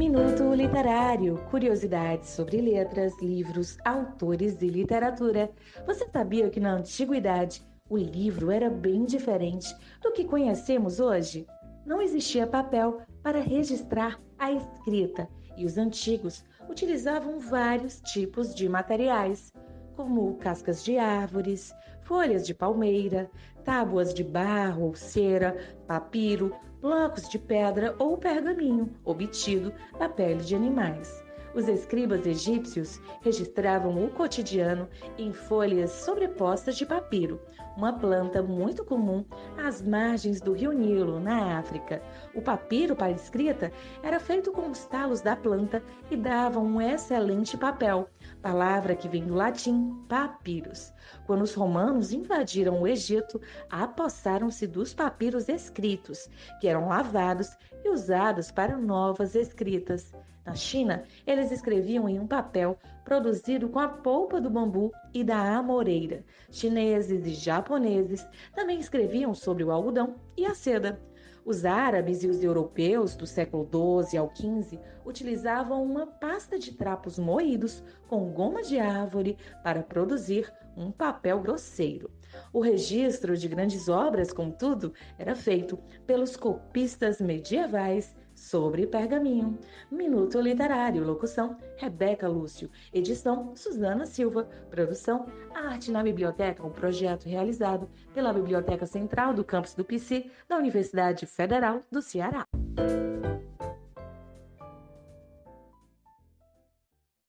Minuto Literário curiosidades sobre letras, livros, autores e literatura. Você sabia que na antiguidade o livro era bem diferente do que conhecemos hoje? Não existia papel para registrar a escrita e os antigos utilizavam vários tipos de materiais, como cascas de árvores, folhas de palmeira, tábuas de barro ou cera, papiro, blocos de pedra ou pergaminho obtido da pele de animais. Os escribas egípcios registravam o cotidiano em folhas sobrepostas de papiro, uma planta muito comum às margens do rio Nilo, na África. O papiro para escrita era feito com os talos da planta e dava um excelente papel, palavra que vem do latim papyrus. Quando os romanos invadiram o Egito, apossaram-se dos papiros escritos, que eram lavados e usados para novas escritas. Na China, eles escreviam em um papel produzido com a polpa do bambu e da amoreira. Chineses e japoneses também escreviam sobre o algodão e a seda. Os árabes e os europeus do século XII ao XV utilizavam uma pasta de trapos moídos com goma de árvore para produzir um papel grosseiro. O registro de grandes obras, contudo, era feito pelos copistas medievais sobre pergaminho. Minuto Literário, locução Rebeca Lúcio, edição Suzana Silva, produção Arte na Biblioteca, um projeto realizado pela Biblioteca Central do campus do PC da Universidade Federal do Ceará.